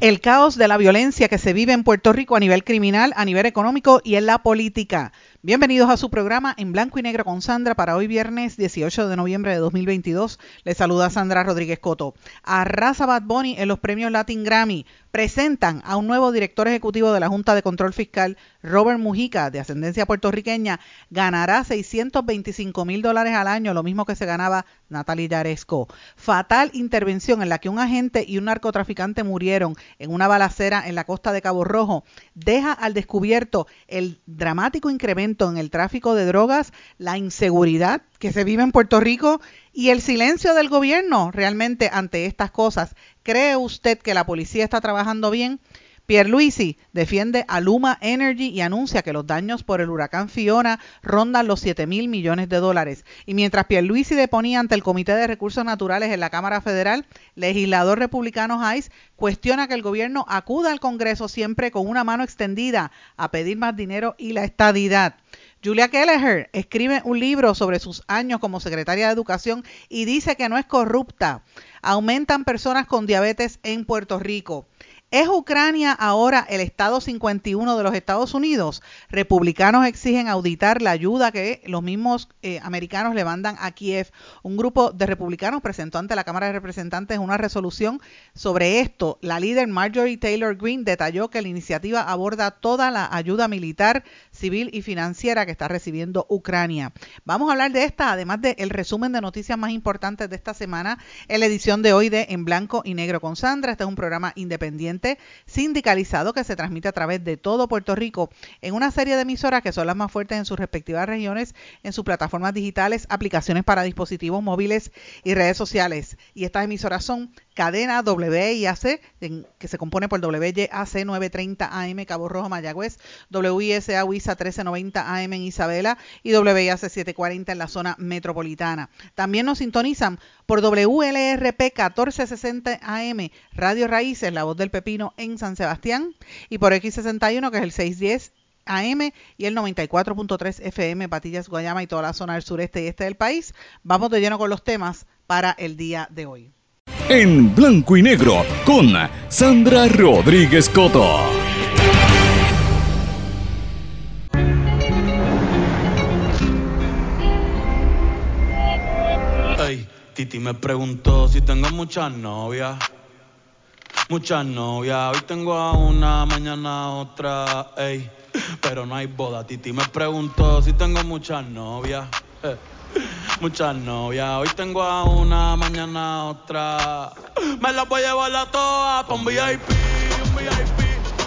El caos de la violencia que se vive en Puerto Rico a nivel criminal, a nivel económico y en la política. Bienvenidos a su programa en blanco y negro con Sandra para hoy viernes 18 de noviembre de 2022. Les saluda Sandra Rodríguez Coto. Arrasa Bad Bunny en los premios Latin Grammy. Presentan a un nuevo director ejecutivo de la Junta de Control Fiscal, Robert Mujica, de ascendencia puertorriqueña. Ganará 625 mil dólares al año, lo mismo que se ganaba Natalie Yaresco. Fatal intervención en la que un agente y un narcotraficante murieron en una balacera en la costa de Cabo Rojo. Deja al descubierto el dramático incremento en el tráfico de drogas, la inseguridad que se vive en Puerto Rico y el silencio del gobierno realmente ante estas cosas. ¿Cree usted que la policía está trabajando bien? Pierluisi defiende a Luma Energy y anuncia que los daños por el huracán Fiona rondan los 7 mil millones de dólares. Y mientras Pierluisi deponía ante el Comité de Recursos Naturales en la Cámara Federal, legislador republicano Hayes cuestiona que el gobierno acuda al Congreso siempre con una mano extendida a pedir más dinero y la estadidad. Julia Kelleher escribe un libro sobre sus años como secretaria de Educación y dice que no es corrupta. Aumentan personas con diabetes en Puerto Rico. ¿Es Ucrania ahora el Estado 51 de los Estados Unidos? Republicanos exigen auditar la ayuda que los mismos eh, americanos le mandan a Kiev. Un grupo de republicanos presentó ante la Cámara de Representantes una resolución sobre esto. La líder Marjorie Taylor Greene detalló que la iniciativa aborda toda la ayuda militar, civil y financiera que está recibiendo Ucrania. Vamos a hablar de esta, además del resumen de noticias más importantes de esta semana en la edición de hoy de En Blanco y Negro con Sandra. Este es un programa independiente sindicalizado que se transmite a través de todo Puerto Rico en una serie de emisoras que son las más fuertes en sus respectivas regiones, en sus plataformas digitales, aplicaciones para dispositivos móviles y redes sociales. Y estas emisoras son cadena WIAC, que se compone por WYAC 930 AM Cabo Rojo Mayagüez, WISA WISA 1390 AM en Isabela y WIAC 740 en la zona metropolitana. También nos sintonizan por WLRP 1460 AM Radio Raíces, la voz del pepino en San Sebastián y por X61 que es el 610 AM y el 94.3 FM Patillas, Guayama y toda la zona del sureste y este del país. Vamos de lleno con los temas para el día de hoy en blanco y negro con Sandra Rodríguez Coto. Hey, Titi me preguntó si tengo muchas novias. Muchas novias, hoy tengo a una, mañana a otra, ey, pero no hay boda. Titi me preguntó si tengo muchas novias. Eh muchas novias. Hoy tengo a una, mañana a otra. Me las voy a llevar a todas pa' un VIP, un VIP.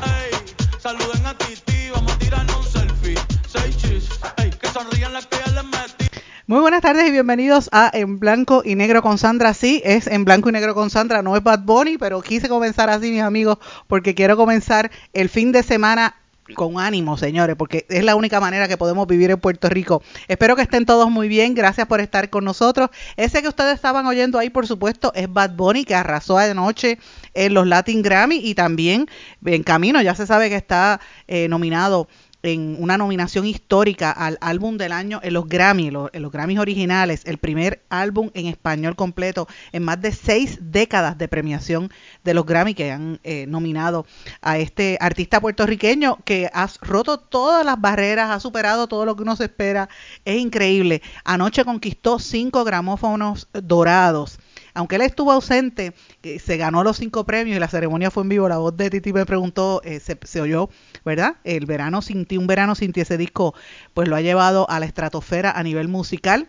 Ey, saluden a Titi, vamos a tirarnos un selfie. Seis chis, ey, que sonrían las que ya les metí. Muy buenas tardes y bienvenidos a En Blanco y Negro con Sandra. Sí, es En Blanco y Negro con Sandra, no es Bad Bunny, pero quise comenzar así, mis amigos, porque quiero comenzar el fin de semana con ánimo, señores, porque es la única manera que podemos vivir en Puerto Rico. Espero que estén todos muy bien, gracias por estar con nosotros. Ese que ustedes estaban oyendo ahí, por supuesto, es Bad Bunny, que arrasó anoche en los Latin Grammy y también en camino, ya se sabe que está eh, nominado en una nominación histórica al álbum del año en los Grammy, en los, Grammys originales, el primer álbum en español completo en más de seis décadas de premiación de los Grammy que han eh, nominado a este artista puertorriqueño que ha roto todas las barreras, ha superado todo lo que uno se espera. Es increíble. Anoche conquistó cinco gramófonos dorados aunque él estuvo ausente, se ganó los cinco premios y la ceremonia fue en vivo. La voz de Titi me preguntó, eh, se, oyó, ¿verdad? El verano sin ti, un verano sin ti, ese disco, pues lo ha llevado a la estratosfera a nivel musical.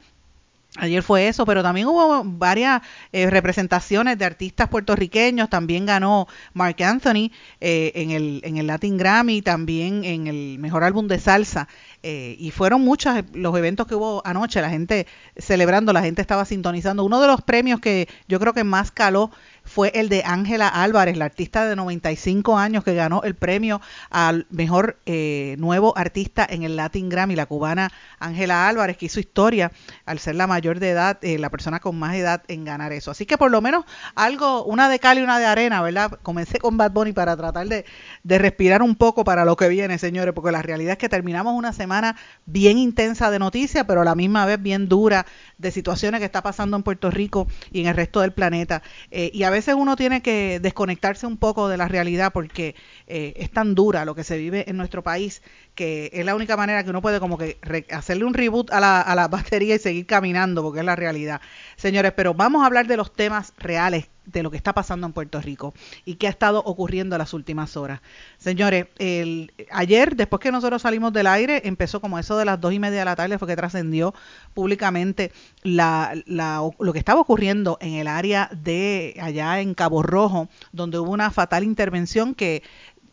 Ayer fue eso, pero también hubo varias eh, representaciones de artistas puertorriqueños. También ganó Mark Anthony eh, en, el, en el Latin Grammy, también en el mejor álbum de salsa. Eh, y fueron muchos los eventos que hubo anoche, la gente celebrando, la gente estaba sintonizando. Uno de los premios que yo creo que más caló fue el de Ángela Álvarez, la artista de 95 años que ganó el premio al mejor eh, nuevo artista en el Latin Grammy, la cubana Ángela Álvarez, que hizo historia al ser la mayor de edad, eh, la persona con más edad en ganar eso. Así que por lo menos algo, una de cal y una de arena, ¿verdad? Comencé con Bad Bunny para tratar de, de respirar un poco para lo que viene, señores, porque la realidad es que terminamos una semana bien intensa de noticias, pero a la misma vez bien dura de situaciones que está pasando en Puerto Rico y en el resto del planeta. Eh, y a veces uno tiene que desconectarse un poco de la realidad porque eh, es tan dura lo que se vive en nuestro país que es la única manera que uno puede como que hacerle un reboot a la, a la batería y seguir caminando porque es la realidad. Señores, pero vamos a hablar de los temas reales de lo que está pasando en Puerto Rico y qué ha estado ocurriendo en las últimas horas. Señores, el, ayer, después que nosotros salimos del aire, empezó como eso de las dos y media de la tarde, fue que trascendió públicamente la, la, lo que estaba ocurriendo en el área de allá en Cabo Rojo, donde hubo una fatal intervención que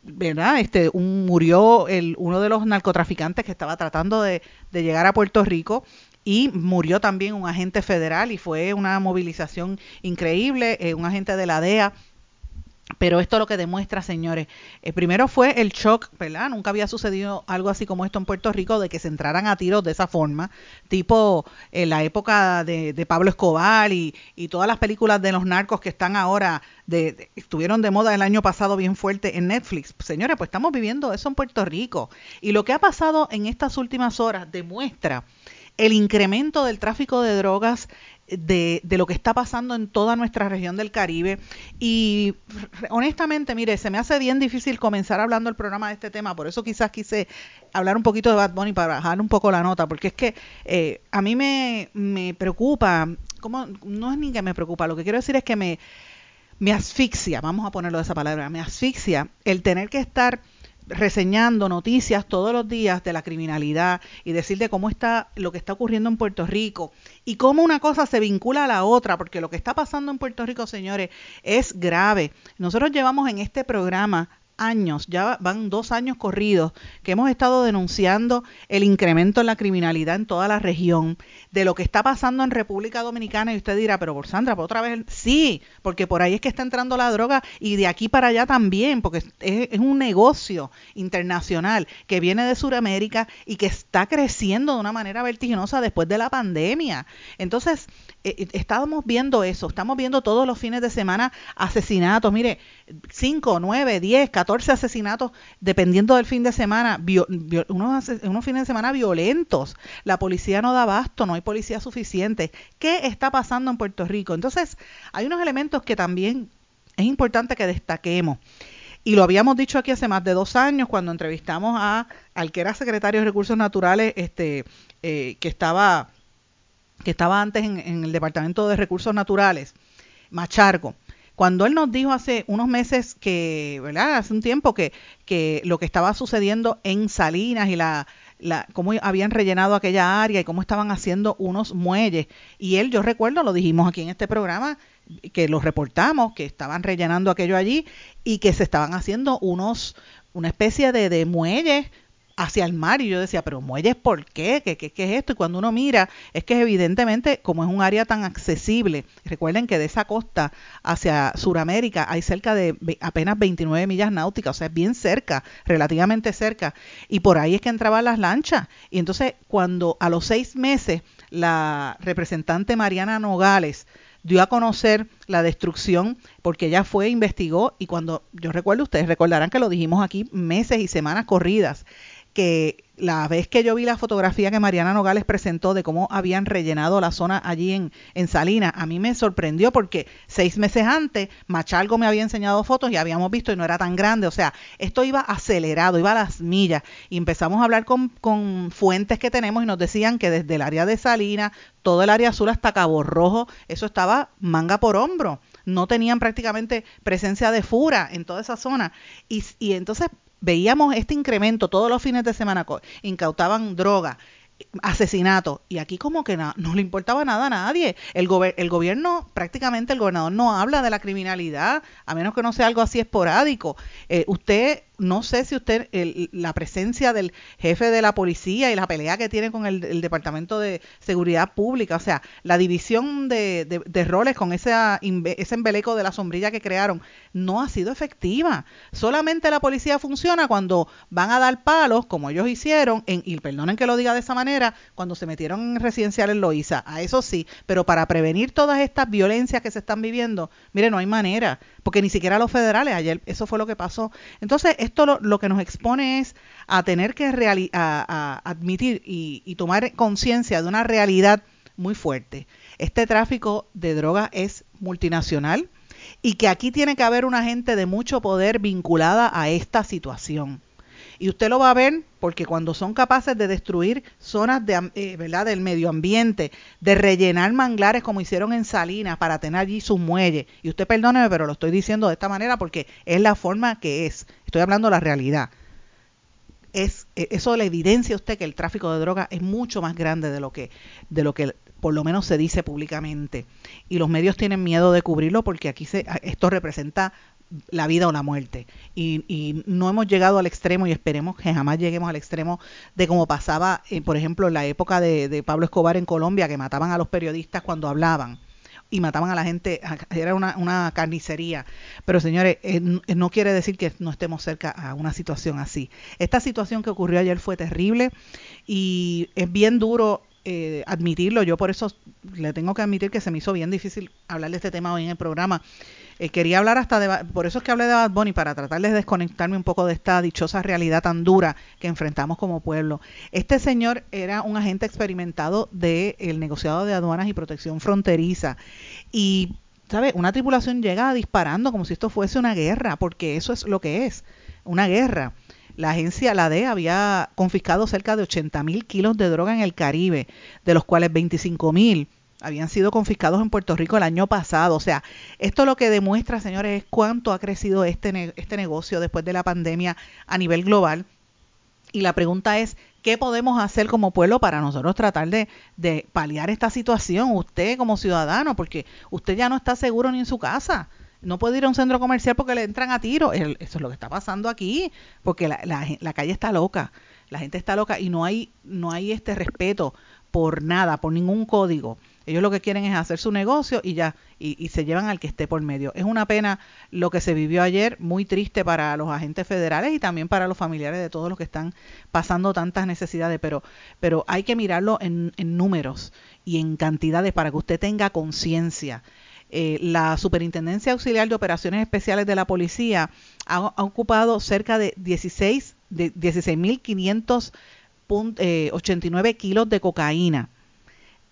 ¿verdad? Este, un, murió el, uno de los narcotraficantes que estaba tratando de, de llegar a Puerto Rico y murió también un agente federal y fue una movilización increíble, eh, un agente de la DEA. Pero esto lo que demuestra, señores, eh, primero fue el shock, ¿verdad? Nunca había sucedido algo así como esto en Puerto Rico, de que se entraran a tiros de esa forma, tipo en la época de, Pablo Escobar y, y, todas las películas de los narcos que están ahora, de, estuvieron de moda el año pasado bien fuerte en Netflix. Señores, pues estamos viviendo eso en Puerto Rico. Y lo que ha pasado en estas últimas horas demuestra el incremento del tráfico de drogas de, de, lo que está pasando en toda nuestra región del Caribe. Y honestamente, mire, se me hace bien difícil comenzar hablando el programa de este tema, por eso quizás quise hablar un poquito de Bad Bunny para bajar un poco la nota, porque es que eh, a mí me, me preocupa, como, no es ni que me preocupa, lo que quiero decir es que me, me asfixia, vamos a ponerlo de esa palabra, me asfixia el tener que estar reseñando noticias todos los días de la criminalidad y decir de cómo está lo que está ocurriendo en Puerto Rico y cómo una cosa se vincula a la otra, porque lo que está pasando en Puerto Rico, señores, es grave. Nosotros llevamos en este programa años, ya van dos años corridos, que hemos estado denunciando el incremento en la criminalidad en toda la región, de lo que está pasando en República Dominicana, y usted dirá, pero por Sandra, ¿por otra vez? Sí, porque por ahí es que está entrando la droga y de aquí para allá también, porque es, es un negocio internacional que viene de Sudamérica y que está creciendo de una manera vertiginosa después de la pandemia. Entonces, eh, eh, estábamos viendo eso, estamos viendo todos los fines de semana asesinatos, mire, 5, 9, 10, 14 asesinatos, dependiendo del fin de semana, unos, unos fines de semana violentos. La policía no da abasto, no hay policía suficiente. ¿Qué está pasando en Puerto Rico? Entonces, hay unos elementos que también es importante que destaquemos. Y lo habíamos dicho aquí hace más de dos años cuando entrevistamos a al que era secretario de Recursos Naturales, este, eh, que estaba que estaba antes en, el Departamento de Recursos Naturales, Machargo, cuando él nos dijo hace unos meses que, ¿verdad? Hace un tiempo que, que lo que estaba sucediendo en Salinas y la, la, cómo habían rellenado aquella área y cómo estaban haciendo unos muelles. Y él, yo recuerdo, lo dijimos aquí en este programa, que lo reportamos, que estaban rellenando aquello allí y que se estaban haciendo unos, una especie de, de muelles hacia el mar y yo decía, pero muelles, ¿por qué? ¿Qué, qué? es esto? Y cuando uno mira, es que evidentemente, como es un área tan accesible, recuerden que de esa costa hacia Sudamérica hay cerca de apenas 29 millas náuticas, o sea, es bien cerca, relativamente cerca, y por ahí es que entraban las lanchas. Y entonces, cuando a los seis meses la representante Mariana Nogales dio a conocer la destrucción porque ella fue, investigó y cuando yo recuerdo, ustedes recordarán que lo dijimos aquí meses y semanas corridas, que la vez que yo vi la fotografía que Mariana Nogales presentó de cómo habían rellenado la zona allí en, en Salinas, a mí me sorprendió porque seis meses antes Machalgo me había enseñado fotos y habíamos visto y no era tan grande. O sea, esto iba acelerado, iba a las millas. Y empezamos a hablar con, con fuentes que tenemos y nos decían que desde el área de Salinas, todo el área azul hasta Cabo Rojo, eso estaba manga por hombro no tenían prácticamente presencia de fura en toda esa zona. Y, y entonces veíamos este incremento todos los fines de semana, incautaban droga. asesinato. Y aquí como que no, no le importaba nada a nadie. El, el gobierno, prácticamente el gobernador no habla de la criminalidad, a menos que no sea algo así esporádico. Eh, usted no sé si usted, la presencia del jefe de la policía y la pelea que tiene con el, Departamento de Seguridad Pública, o sea, la división de, roles con ese, ese embeleco de la sombrilla que crearon, no ha sido efectiva. Solamente la policía funciona cuando van a dar palos, como ellos hicieron, en, y perdonen que lo diga de esa manera, cuando se metieron en residenciales Loíza, a eso sí, pero para prevenir todas estas violencias que se están viviendo, mire, no hay manera, porque ni siquiera los federales, ayer eso fue lo que pasó. Entonces, esto lo, que nos expone es a tener que a, admitir y, y tomar conciencia de una realidad muy fuerte. Este tráfico de drogas es multinacional y que aquí tiene que haber una gente de mucho poder vinculada a esta situación. Y usted lo va a ver porque cuando son capaces de destruir zonas de, eh, ¿verdad? del medio ambiente, de rellenar manglares como hicieron en Salinas para tener allí sus muelles, y usted perdóneme, pero lo estoy diciendo de esta manera porque es la forma que es, estoy hablando de la realidad. Es, e, eso le evidencia a usted que el tráfico de drogas es mucho más grande de lo que, de lo que por lo menos se dice públicamente. Y los medios tienen miedo de cubrirlo porque aquí se, esto representa la vida o la muerte. Y, no hemos llegado al extremo y esperemos que jamás lleguemos al extremo de como pasaba, eh, por ejemplo, en la época de, Pablo Escobar en Colombia, que mataban a los periodistas cuando hablaban y mataban a la gente, era una, carnicería. Pero señores, eh, no quiere decir que no estemos cerca a una situación así. Esta situación que ocurrió ayer fue terrible y es bien duro eh, admitirlo. Yo por eso le tengo que admitir que se me hizo bien difícil hablar de este tema hoy en el programa eh, quería hablar hasta de, por eso es que hablé de Bad Bunny, para tratar de desconectarme un poco de esta dichosa realidad tan dura que enfrentamos como pueblo. Este señor era un agente experimentado del negociado de aduanas y protección fronteriza y ¿sabe? Una tripulación llega disparando como si esto fuese una guerra, porque eso es lo que es, una guerra. La agencia, la DEA, había confiscado cerca de 80 mil kilos de droga en el Caribe, de los cuales 25 mil habían sido confiscados en Puerto Rico el año pasado. O sea, esto lo que demuestra, señores, es cuánto ha crecido este, este negocio después de la pandemia a nivel global. Y la pregunta es, ¿qué podemos hacer como pueblo para nosotros tratar de, de paliar esta situación? Usted como ciudadano, porque usted ya no está seguro ni en su casa. No puede ir a un centro comercial porque le entran a tiro. Eso es lo que está pasando aquí, porque la, la, la calle está loca. La gente está loca y no hay, no hay este respeto por nada, por ningún código. Ellos lo que quieren es hacer su negocio y ya, y, se llevan al que esté por medio. Es una pena lo que se vivió ayer, muy triste para los agentes federales y también para los familiares de todos los que están pasando tantas necesidades, pero, pero hay que mirarlo en, números y en cantidades para que usted tenga conciencia. Eh, la Superintendencia Auxiliar de Operaciones Especiales de la Policía ha, ocupado cerca de 16 de 16.589 eh, kilos de cocaína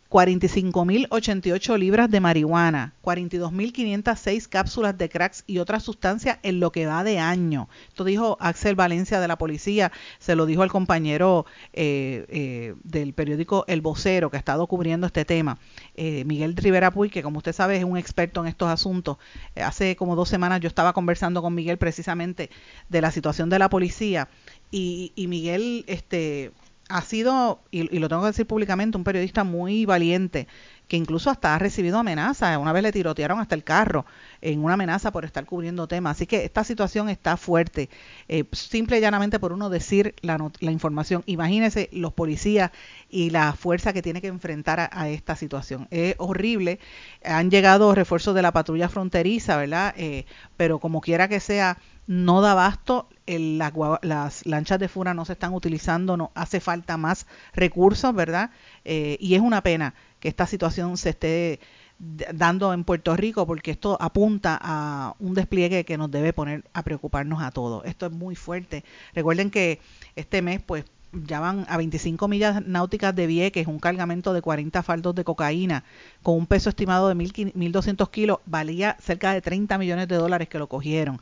45.088 libras de marihuana, 42.506 cápsulas de cracks y otras sustancias en lo que va de año. Esto dijo Axel Valencia de la policía, se lo dijo al compañero eh, eh, del periódico El Vocero que ha estado cubriendo este tema, eh, Miguel Rivera Puy, que como usted sabe es un experto en estos asuntos. hace como dos semanas yo estaba conversando con Miguel precisamente de la situación de la policía y, y Miguel este ha sido, y, lo tengo que decir públicamente, un periodista muy valiente, que incluso hasta ha recibido amenazas. Una vez le tirotearon hasta el carro en una amenaza por estar cubriendo temas. Así que esta situación está fuerte. Eh, simple y llanamente por uno decir la, la, información. Imagínese los policías y la fuerza que tiene que enfrentar a, esta situación. Es horrible. Han llegado refuerzos de la patrulla fronteriza, ¿verdad? Eh, pero como quiera que sea, no da abasto las, lanchas de fura no se están utilizando, no hace falta más recursos, ¿verdad? Eh, y es una pena que esta situación se esté dando en Puerto Rico porque esto apunta a un despliegue que nos debe poner a preocuparnos a todos. Esto es muy fuerte. Recuerden que este mes pues ya van a 25 millas náuticas de Vieques, un cargamento de 40 faldos de cocaína con un peso estimado de 1.200 kilos, valía cerca de 30 millones de dólares que lo cogieron.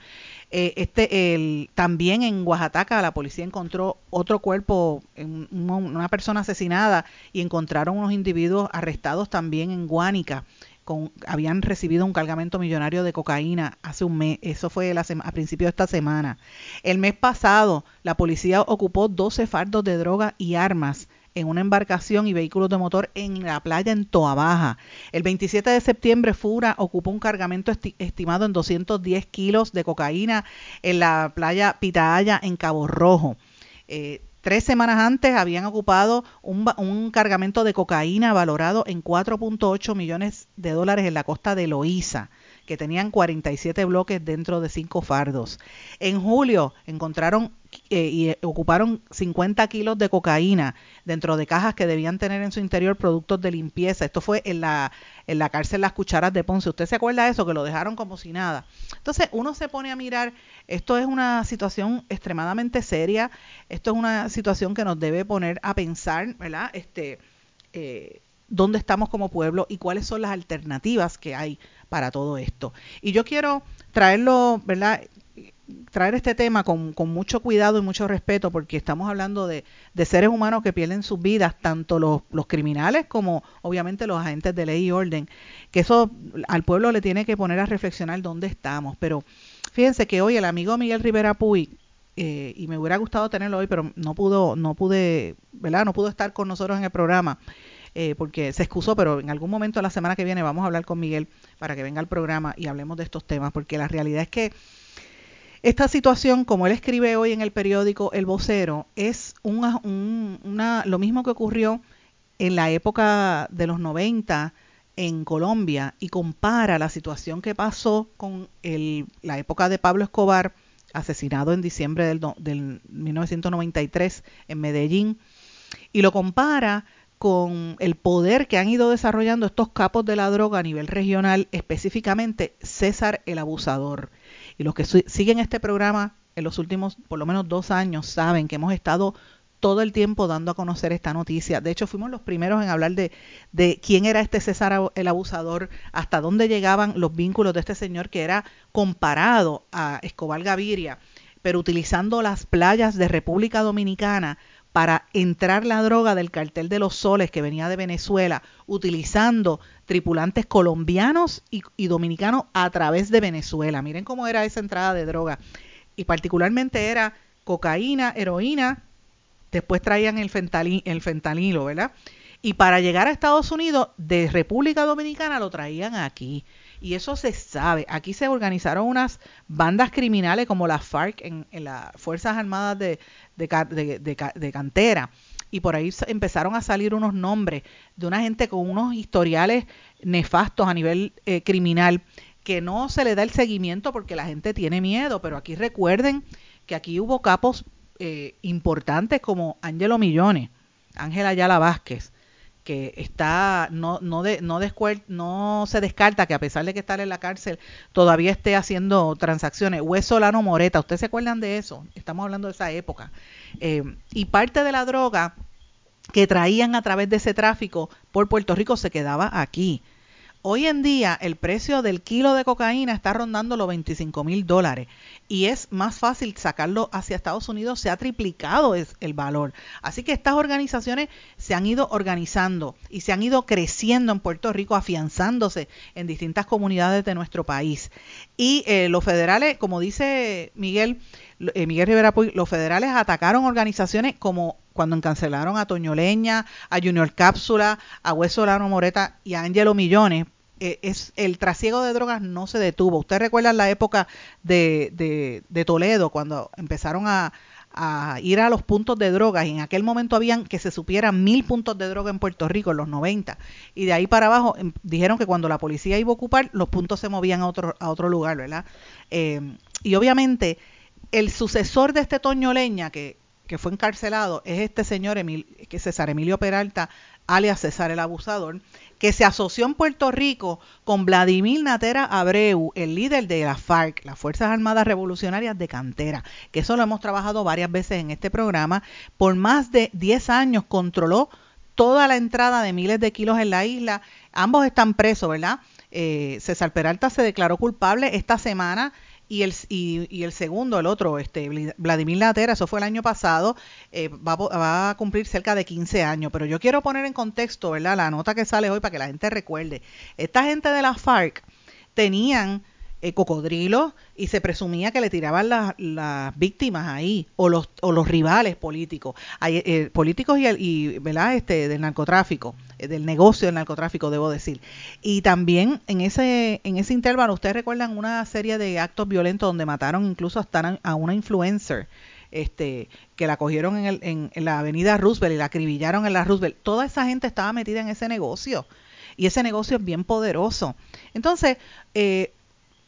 Eh, este, el, también en Oaxaca la policía encontró otro cuerpo, una persona asesinada y encontraron unos individuos arrestados también en Guánica habían recibido un cargamento millonario de cocaína hace un mes. Eso fue a principios de esta semana. El mes pasado, la policía ocupó 12 fardos de droga y armas en una embarcación y vehículos de motor en la playa en Toa Baja. El 27 de septiembre, Fura ocupó un cargamento estimado en 210 kilos de cocaína en la playa Pitaya en Cabo Rojo. Eh, Tres semanas antes habían ocupado un, un cargamento de cocaína valorado en 4.8 millones de dólares en la costa de Loíza que tenían 47 bloques dentro de cinco fardos. En julio encontraron eh, y ocuparon 50 kilos de cocaína dentro de cajas que debían tener en su interior productos de limpieza. Esto fue en la, en la cárcel Las Cucharas de Ponce. ¿Usted se acuerda de eso? Que lo dejaron como si nada. Entonces uno se pone a mirar, esto es una situación extremadamente seria, esto es una situación que nos debe poner a pensar, ¿verdad? Este, eh, dónde estamos como pueblo y cuáles son las alternativas que hay para todo esto. Y yo quiero traerlo, ¿verdad? traer este tema con, con, mucho cuidado y mucho respeto porque estamos hablando de, de seres humanos que pierden sus vidas, tanto los, los, criminales como obviamente los agentes de ley y orden, que eso al pueblo le tiene que poner a reflexionar dónde estamos. Pero fíjense que hoy el amigo Miguel Rivera Puy, eh, y me hubiera gustado tenerlo hoy, pero no pudo, no pude, ¿verdad? No pudo estar con nosotros en el programa. Eh, porque se excusó, pero en algún momento la semana que viene vamos a hablar con Miguel para que venga al programa y hablemos de estos temas, porque la realidad es que esta situación, como él escribe hoy en el periódico El Vocero, es una, una, lo mismo que ocurrió en la época de los 90 en Colombia y compara la situación que pasó con la época de Pablo Escobar, asesinado en diciembre del, del 1993 en Medellín, y lo compara con el poder que han ido desarrollando estos capos de la droga a nivel regional, específicamente César el Abusador. Y los que siguen este programa en los últimos por lo menos dos años saben que hemos estado todo el tiempo dando a conocer esta noticia. De hecho, fuimos los primeros en hablar de, de quién era este César el Abusador, hasta dónde llegaban los vínculos de este señor que era comparado a Escobar Gaviria, pero utilizando las playas de República Dominicana para entrar la droga del cartel de los soles que venía de Venezuela, utilizando tripulantes colombianos y, dominicanos a través de Venezuela. Miren cómo era esa entrada de droga. Y particularmente era cocaína, heroína, después traían el, el fentanilo, ¿verdad? Y para llegar a Estados Unidos, de República Dominicana lo traían aquí y eso se sabe. Aquí se organizaron unas bandas criminales como las FARC en, las Fuerzas Armadas de, de, Cantera. Y por ahí empezaron a salir unos nombres de una gente con unos historiales nefastos a nivel eh, criminal que no se le da el seguimiento porque la gente tiene miedo. Pero aquí recuerden que aquí hubo capos eh, importantes como Ángelo Millones, Ángela Ayala Vázquez, que está no no de, no, no se descarta que a pesar de que está en la cárcel todavía esté haciendo transacciones. Hueso Solano Moreta, ¿ustedes se acuerdan de eso? Estamos hablando de esa época. Eh, y parte de la droga que traían a través de ese tráfico por Puerto Rico se quedaba aquí. Hoy en día el precio del kilo de cocaína está rondando los 25 mil dólares y es más fácil sacarlo hacia Estados Unidos, se ha triplicado el valor. Así que estas organizaciones se han ido organizando y se han ido creciendo en Puerto Rico, afianzándose en distintas comunidades de nuestro país. Y eh, los federales, como dice Miguel, eh, Miguel Rivera Puy, los federales atacaron organizaciones como cuando encancelaron a Toño Leña, a Junior Cápsula, a Hueso Lano Moreta y a Angelo Millones eh, es el trasiego de drogas no se detuvo. Usted recuerda la época de, de, Toledo, cuando empezaron a, a, ir a los puntos de drogas y en aquel momento habían que se supieran mil puntos de droga en Puerto Rico en los 90 y de ahí para abajo em, dijeron que cuando la policía iba a ocupar los puntos se movían a otro, a otro lugar, ¿verdad? Eh, y obviamente el sucesor de este Toño Leña que, que fue encarcelado es este señor Emil, que César Emilio Peralta alias César el Abusador, que se asoció en Puerto Rico con Vladimir Natera Abreu, el líder de la FARC, las Fuerzas Armadas Revolucionarias de Cantera, que eso lo hemos trabajado varias veces en este programa. Por más de 10 años controló toda la entrada de miles de kilos en la isla. Ambos están presos, ¿verdad? Eh, César Peralta se declaró culpable esta semana y el, y, el segundo, el otro, este Vladimir Latera, eso fue el año pasado, eh, va, va, a cumplir cerca de 15 años. Pero yo quiero poner en contexto, ¿verdad? La nota que sale hoy para que la gente recuerde. Esta gente de la FARC tenían eh, cocodrilos y se presumía que le tiraban las víctimas ahí o los, o los rivales políticos, eh, políticos y, y ¿verdad? Este, del narcotráfico, eh, del negocio del narcotráfico, debo decir. Y también en ese, en ese intervalo, ustedes recuerdan una serie de actos violentos donde mataron incluso hasta a una influencer. Este, que la cogieron en, el, en, en la avenida Roosevelt y la acribillaron en la Roosevelt. Toda esa gente estaba metida en ese negocio y ese negocio es bien poderoso. Entonces, eh,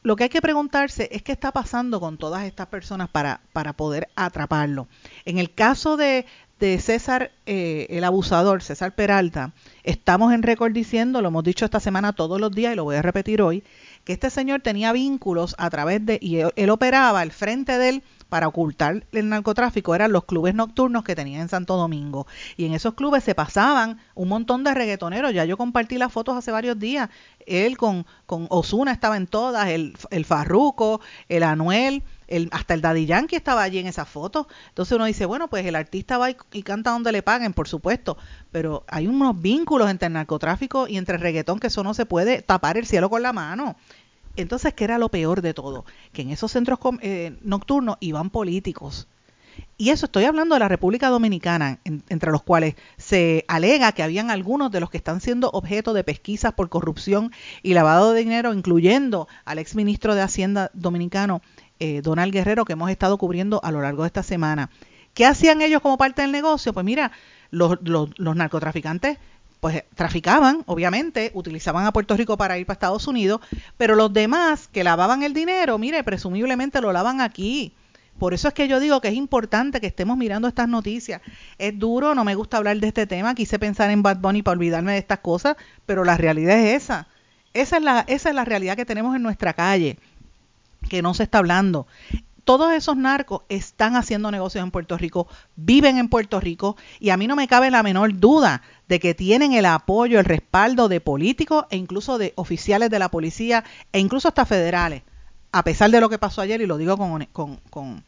lo que hay que preguntarse es qué está pasando con todas estas personas para, para poder atraparlo. En el caso de, de César, eh, el abusador, César Peralta, estamos en récord diciendo, lo hemos dicho esta semana todos los días y lo voy a repetir hoy, que este señor tenía vínculos a través de, y él operaba al frente de él para ocultar el narcotráfico eran los clubes nocturnos que tenía en Santo Domingo. Y en esos clubes se pasaban un montón de reggaetoneros. Ya yo compartí las fotos hace varios días. Él con, con Osuna estaba en todas, el, el Farruco, el Anuel, el, hasta el Daddy Yankee estaba allí en esas fotos. Entonces uno dice, bueno, pues el artista va y, y, canta donde le paguen, por supuesto, pero hay unos vínculos entre el narcotráfico y entre el reggaetón que eso no se puede tapar el cielo con la mano. Entonces, ¿qué era lo peor de todo? Que en esos centros eh, nocturnos iban políticos. Y eso estoy hablando de la República Dominicana, en, entre los cuales se alega que habían algunos de los que están siendo objeto de pesquisas por corrupción y lavado de dinero, incluyendo al exministro de Hacienda dominicano, eh, Donald Guerrero, que hemos estado cubriendo a lo largo de esta semana. ¿Qué hacían ellos como parte del negocio? Pues mira, los, los, los narcotraficantes pues traficaban, obviamente, utilizaban a Puerto Rico para ir para Estados Unidos, pero los demás que lavaban el dinero, mire, presumiblemente lo lavan aquí. Por eso es que yo digo que es importante que estemos mirando estas noticias. Es duro, no me gusta hablar de este tema, quise pensar en Bad Bunny para olvidarme de estas cosas, pero la realidad es esa. Esa es la, esa es la realidad que tenemos en nuestra calle, que no se está hablando todos esos narcos están haciendo negocios en Puerto Rico, viven en Puerto Rico y a mí no me cabe la menor duda de que tienen el apoyo, el respaldo de políticos e incluso de oficiales de la policía e incluso hasta federales, a pesar de lo que pasó ayer y lo digo con, con, con,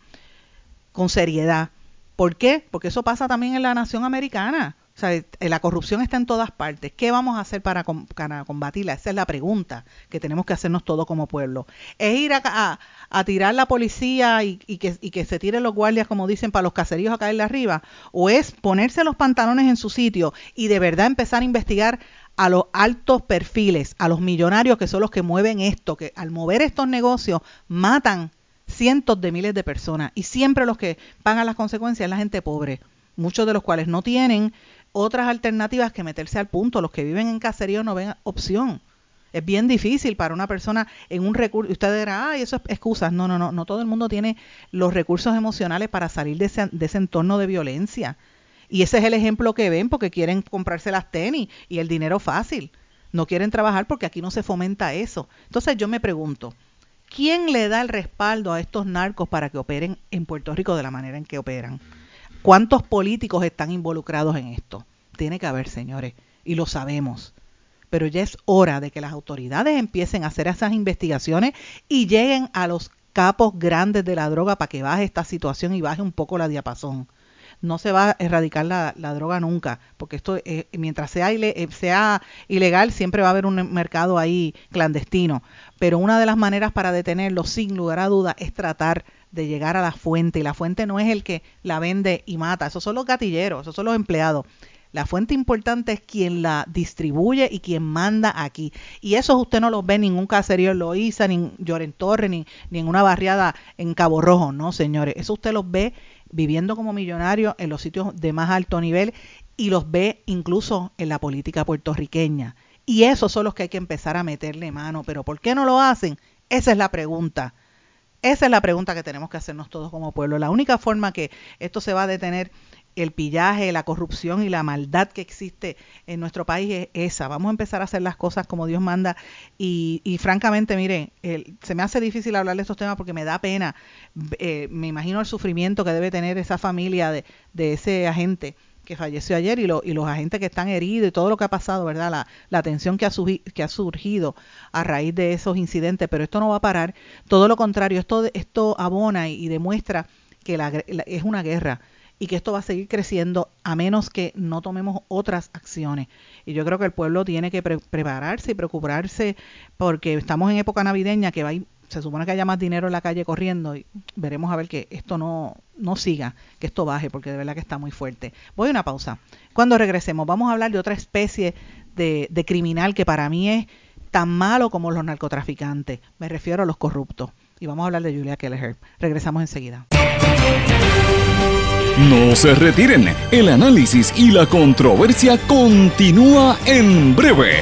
con seriedad. ¿Por qué? Porque eso pasa también en la nación americana. O sea, la corrupción está en todas partes. ¿Qué vamos a hacer para, combatirla? Esa es la pregunta que tenemos que hacernos todos como pueblo. ¿Es ir a, a, tirar la policía y, que, y, que, se tiren los guardias, como dicen, para los caseríos a caerle arriba? ¿O es ponerse los pantalones en su sitio y de verdad empezar a investigar a los altos perfiles, a los millonarios que son los que mueven esto, que al mover estos negocios matan cientos de miles de personas y siempre los que pagan las consecuencias es la gente pobre, muchos de los cuales no tienen otras alternativas que meterse al punto. Los que viven en caserío no ven opción. Es bien difícil para una persona en un recurso. Usted dirá, ay, eso es excusas. No, no, no. No todo el mundo tiene los recursos emocionales para salir de ese, de ese entorno de violencia. Y ese es el ejemplo que ven porque quieren comprarse las tenis y el dinero fácil. No quieren trabajar porque aquí no se fomenta eso. Entonces yo me pregunto, ¿quién le da el respaldo a estos narcos para que operen en Puerto Rico de la manera en que operan? ¿Cuántos políticos están involucrados en esto? Tiene que haber, señores, y lo sabemos. Pero ya es hora de que las autoridades empiecen a hacer esas investigaciones y lleguen a los capos grandes de la droga para que baje esta situación y baje un poco la diapasón. No se va a erradicar la, droga nunca, porque esto, eh, mientras sea, eh, sea ilegal, siempre va a haber un mercado ahí clandestino. Pero una de las maneras para detenerlo, sin lugar a duda, es tratar de llegar a la fuente. Y la fuente no es el que la vende y mata, esos son los gatilleros, esos son los empleados. La fuente importante es quien la distribuye y quien manda aquí. Y eso usted no lo ve en ningún caserío en Loíza, ni en Lloren ni, ni en una barriada en Cabo Rojo, no, señores. Eso usted los ve viviendo como millonarios en los sitios de más alto nivel y los ve incluso en la política puertorriqueña. Y esos son los que hay que empezar a meterle mano. Pero ¿por qué no lo hacen? Esa es la pregunta. Esa es la pregunta que tenemos que hacernos todos como pueblo. La única forma que esto se va a detener, el pillaje, la corrupción y la maldad que existe en nuestro país es esa. Vamos a empezar a hacer las cosas como Dios manda. Y, y francamente, mire, se me hace difícil hablar de estos temas porque me da pena. Eh, me imagino el sufrimiento que debe tener esa familia de, de ese agente que falleció ayer y, lo, y los agentes que están heridos y todo lo que ha pasado, ¿verdad? La, la tensión que ha, que ha surgido a raíz de esos incidentes, pero esto no va a parar. Todo lo contrario, esto, esto abona y, demuestra que la, es una guerra y que esto va a seguir creciendo a menos que no tomemos otras acciones. Y yo creo que el pueblo tiene que prepararse y preocuparse porque estamos en época navideña que va se supone que haya más dinero en la calle corriendo y veremos a ver que esto no, no siga, que esto baje, porque de verdad que está muy fuerte. Voy a una pausa. Cuando regresemos, vamos a hablar de otra especie de, de criminal que para mí es tan malo como los narcotraficantes. Me refiero a los corruptos. Y vamos a hablar de Julia Kelleher. Regresamos enseguida. No se retiren, el análisis y la controversia continúa en breve,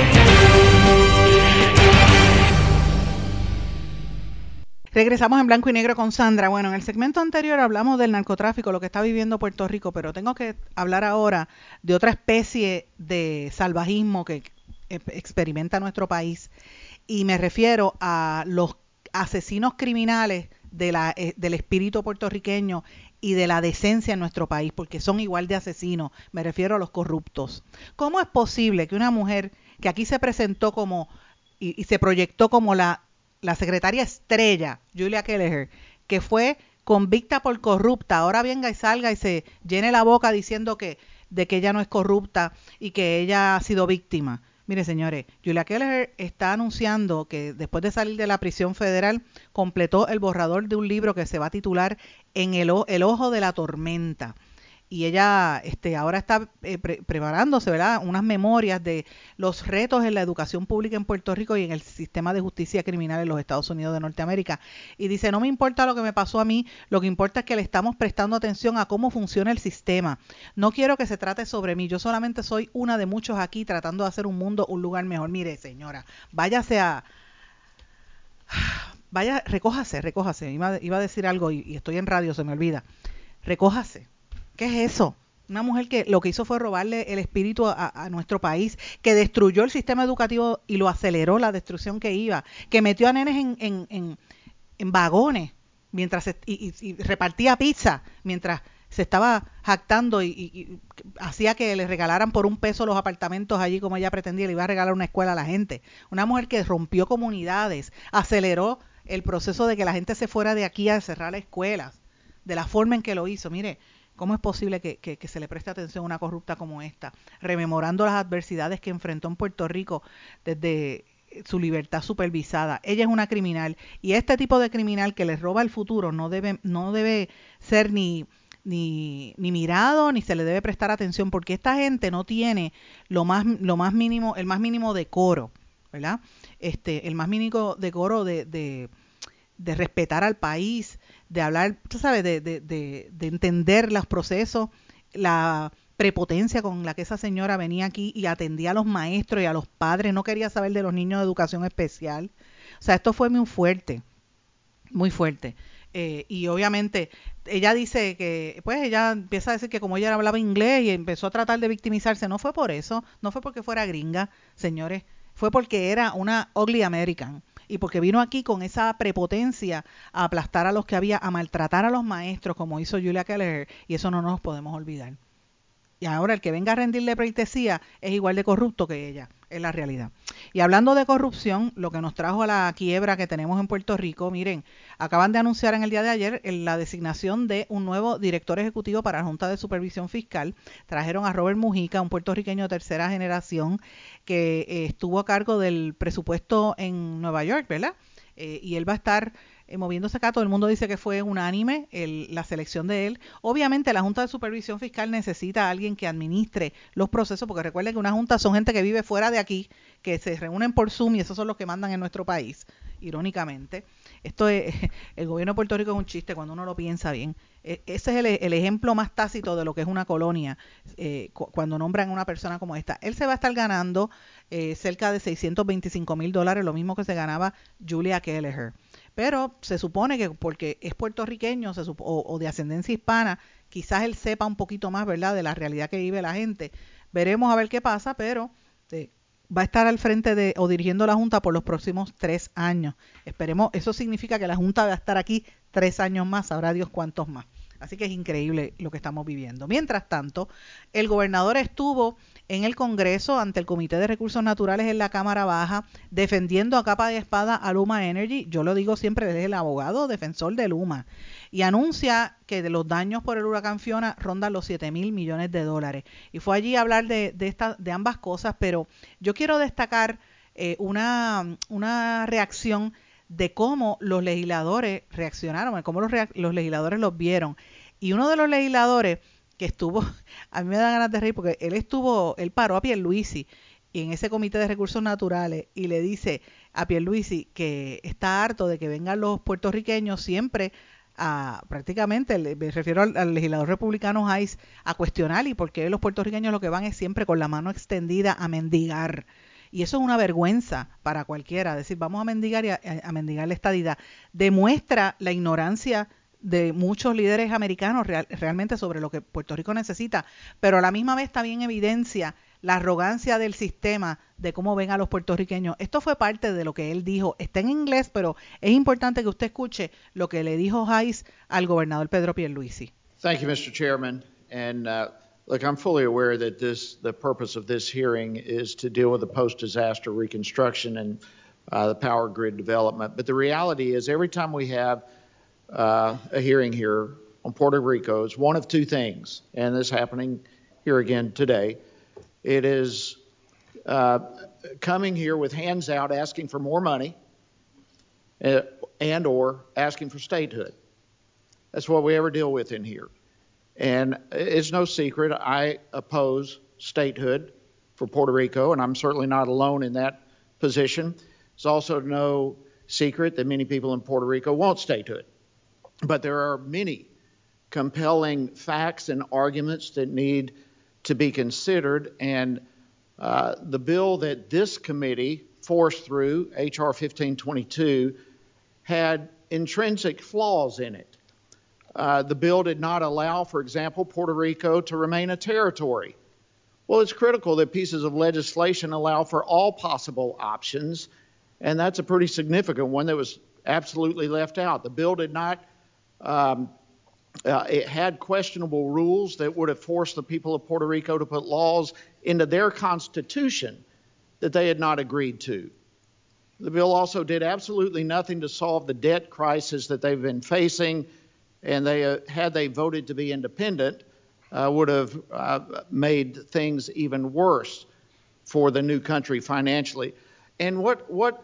Regresamos en blanco y negro con Sandra. Bueno, en el segmento anterior hablamos del narcotráfico, lo que está viviendo Puerto Rico, pero tengo que hablar ahora de otra especie de salvajismo que experimenta nuestro país. Y me refiero a los asesinos criminales eh, del espíritu puertorriqueño y de la decencia en nuestro país, porque son igual de asesinos. Me refiero a los corruptos. ¿Cómo es posible que una mujer que aquí se presentó como y se proyectó como la la secretaria estrella, Julia Kelleher, que fue convicta por corrupta, ahora venga y salga y se llene la boca diciendo que de que ella no es corrupta y que ella ha sido víctima. Mire, señores, Julia Kelleher está anunciando que después de salir de la prisión federal completó el borrador de un libro que se va a titular En el, el ojo de la tormenta y ella este, ahora está eh, preparándose, ¿verdad? Unas memorias de los retos en la educación pública en Puerto Rico y en el sistema de justicia criminal en los Estados Unidos de Norteamérica. Y dice, no me importa lo que me pasó a mí, lo que importa es que le estamos prestando atención a cómo funciona el sistema. No quiero que se trate sobre mí, yo solamente soy una de muchos aquí tratando de hacer un mundo un lugar mejor. Mire, señora, váyase a... Vaya, recójase, recójase. Iba, iba a decir algo y, y estoy en radio, se me olvida. Recójase ¿Qué es eso? Una mujer que lo que hizo fue robarle el espíritu a, nuestro país, que destruyó el sistema educativo y lo aceleró la destrucción que iba, que metió a nenes en, vagones mientras y, repartía pizza mientras se estaba jactando y, hacía que le regalaran por un peso los apartamentos allí como ella pretendía, le iba a regalar una escuela a la gente. Una mujer que rompió comunidades, aceleró el proceso de que la gente se fuera de aquí a cerrar escuelas, de la forma en que lo hizo. Mire, ¿Cómo es posible que, se le preste atención a una corrupta como esta? Rememorando las adversidades que enfrentó en Puerto Rico desde su libertad supervisada. Ella es una criminal y este tipo de criminal que le roba el futuro no debe, no debe ser ni, ni, ni, mirado ni se le debe prestar atención porque esta gente no tiene lo más, lo más mínimo, el más mínimo decoro, ¿verdad? Este, el más mínimo decoro de, de, de respetar al país, de hablar, tú sabes, de, de, de, entender los procesos, la prepotencia con la que esa señora venía aquí y atendía a los maestros y a los padres, no quería saber de los niños de educación especial. O sea, esto fue muy fuerte, muy fuerte. Eh, y obviamente ella dice que, pues ella empieza a decir que como ella hablaba inglés y empezó a tratar de victimizarse, no fue por eso, no fue porque fuera gringa, señores, fue porque era una ugly American y porque vino aquí con esa prepotencia a aplastar a los que había, a maltratar a los maestros, como hizo Julia Keller, y eso no nos podemos olvidar. Y ahora el que venga a rendirle pleitesía es igual de corrupto que ella, es la realidad. Y hablando de corrupción, lo que nos trajo a la quiebra que tenemos en Puerto Rico, miren, acaban de anunciar en el día de ayer la designación de un nuevo director ejecutivo para la Junta de Supervisión Fiscal. Trajeron a Robert Mujica, un puertorriqueño de tercera generación, que eh, estuvo a cargo del presupuesto en Nueva York, ¿verdad? Eh, y él va a estar eh, moviéndose acá. Todo el mundo dice que fue unánime la selección de él. Obviamente la Junta de Supervisión Fiscal necesita a alguien que administre los procesos, porque recuerden que una junta son gente que vive fuera de aquí, que se reúnen por Zoom y esos son los que mandan en nuestro país, irónicamente. Esto es, el gobierno de Puerto Rico es un chiste cuando uno lo piensa bien. E, ese es el, ejemplo más tácito de lo que es una colonia eh, cuando nombran a una persona como esta. Él se va a estar ganando eh, cerca de 625 mil dólares, lo mismo que se ganaba Julia Kelleher. Pero se supone que porque es puertorriqueño o, de ascendencia hispana, quizás él sepa un poquito más, ¿verdad?, de la realidad que vive la gente. Veremos a ver qué pasa, pero eh, va a estar al frente de o dirigiendo la Junta por los próximos tres años. Esperemos, eso significa que la Junta va a estar aquí tres años más, sabrá Dios cuántos más. Así que es increíble lo que estamos viviendo. Mientras tanto, el gobernador estuvo en el Congreso ante el Comité de Recursos Naturales en la Cámara Baja defendiendo a capa de espada a Luma Energy. Yo lo digo siempre desde el abogado defensor de Luma. Y anuncia que los daños por el huracán Fiona rondan los 7 mil millones de dólares. Y fue allí a hablar de, de, de ambas cosas, pero yo quiero destacar eh, una, una reacción de cómo los legisladores reaccionaron, cómo los, los legisladores los vieron. Y uno de los legisladores que estuvo, a mí me da ganas de reír porque él estuvo, él paró a Pierluisi y en ese comité de recursos naturales y le dice a Pierluisi que está harto de que vengan los puertorriqueños siempre a prácticamente, me refiero al, legislador republicano Hayes, a cuestionar y porque los puertorriqueños lo que van es siempre con la mano extendida a mendigar. Y eso es una vergüenza para cualquiera. Decir, vamos a mendigar y a, mendigar la estadidad. Demuestra la ignorancia de muchos líderes americanos realmente sobre lo que Puerto Rico necesita, pero a la misma vez también evidencia la arrogancia del sistema de cómo ven a los puertorriqueños. Esto fue parte de lo que él dijo. Está en inglés, pero es importante que usted escuche lo que le dijo Hayes al gobernador Pedro Pierluisi. Thank you, Mr. Chairman. And uh, Look, I'm fully aware that this, the purpose of this hearing is to deal with the post-disaster reconstruction and uh, the power grid development. But the reality is, every time we have uh, a hearing here on Puerto Rico, it's one of two things, and this is happening here again today. It is uh, coming here with hands out, asking for more money, uh, and or asking for statehood. That's what we ever deal with in here. And it's no secret, I oppose statehood for Puerto Rico, and I'm certainly not alone in that position. It's also no secret that many people in Puerto Rico want statehood. But there are many compelling facts and arguments that need to be considered, and uh, the bill that this committee forced through, H.R. 1522, had intrinsic flaws in it. Uh, the bill did not allow, for example, Puerto Rico to remain a territory. Well, it's critical that pieces of legislation allow for all possible options, and that's a pretty significant one that was absolutely left out. The bill did not, um, uh, it had questionable rules that would have forced the people of Puerto Rico to put laws into their constitution that they had not agreed to. The bill also did absolutely nothing to solve the debt crisis that they've been facing and they uh, had they voted to be independent, uh, would have uh, made things even worse for the new country financially. And what what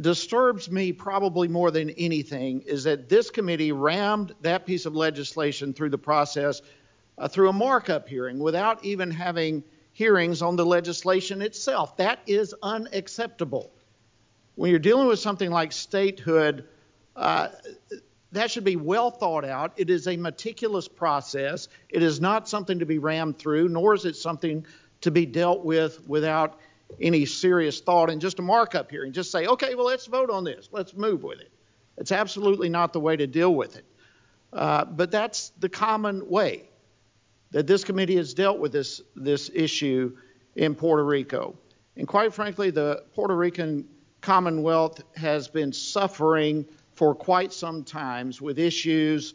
disturbs me probably more than anything is that this committee rammed that piece of legislation through the process uh, through a markup hearing without even having hearings on the legislation itself. That is unacceptable. When you're dealing with something like statehood, uh, that should be well thought out. It is a meticulous process. It is not something to be rammed through, nor is it something to be dealt with without any serious thought and just a markup here and just say, okay, well, let's vote on this. Let's move with it. It's absolutely not the way to deal with it. Uh, but that's the common way that this committee has dealt with this, this issue in Puerto Rico. And quite frankly, the Puerto Rican Commonwealth has been suffering for quite some times with issues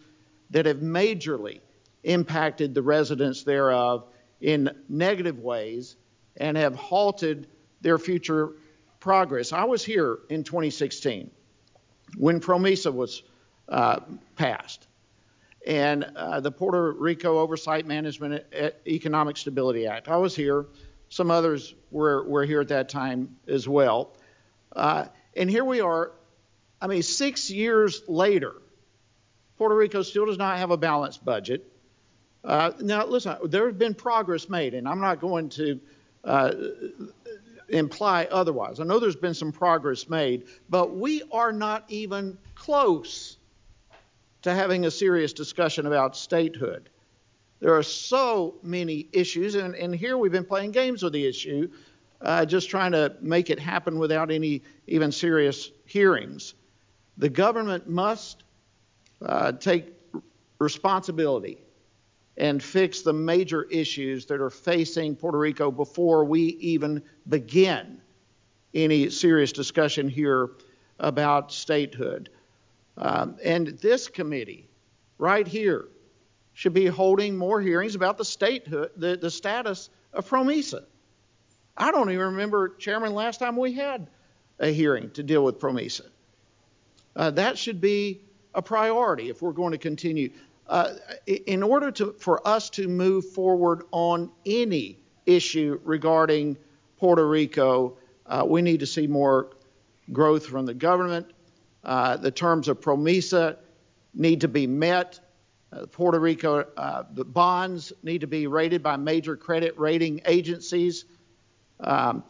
that have majorly impacted the residents thereof in negative ways and have halted their future progress. I was here in 2016 when PROMESA was uh, passed and uh, the Puerto Rico Oversight Management Economic Stability Act. I was here. Some others were, were here at that time as well. Uh, and here we are I mean, six years later, Puerto Rico still does not have a balanced budget. Uh, now, listen, there has been progress made, and I'm not going to uh, imply otherwise. I know there's been some progress made, but we are not even close to having a serious discussion about statehood. There are so many issues, and, and here we've been playing games with the issue, uh, just trying to make it happen without any even serious hearings. The government must uh, take responsibility and fix the major issues that are facing Puerto Rico before we even begin any serious discussion here about statehood. Um, and this committee, right here, should be holding more hearings about the statehood, the, the status of PROMESA. I don't even remember, Chairman, last time we had a hearing to deal with PROMESA. Uh, that should be a priority if we're going to continue. Uh, in order to, for us to move forward on any issue regarding Puerto Rico, uh, we need to see more growth from the government. Uh, the terms of PROMESA need to be met. Uh, Puerto Rico uh, the bonds need to be rated by major credit rating agencies. Um,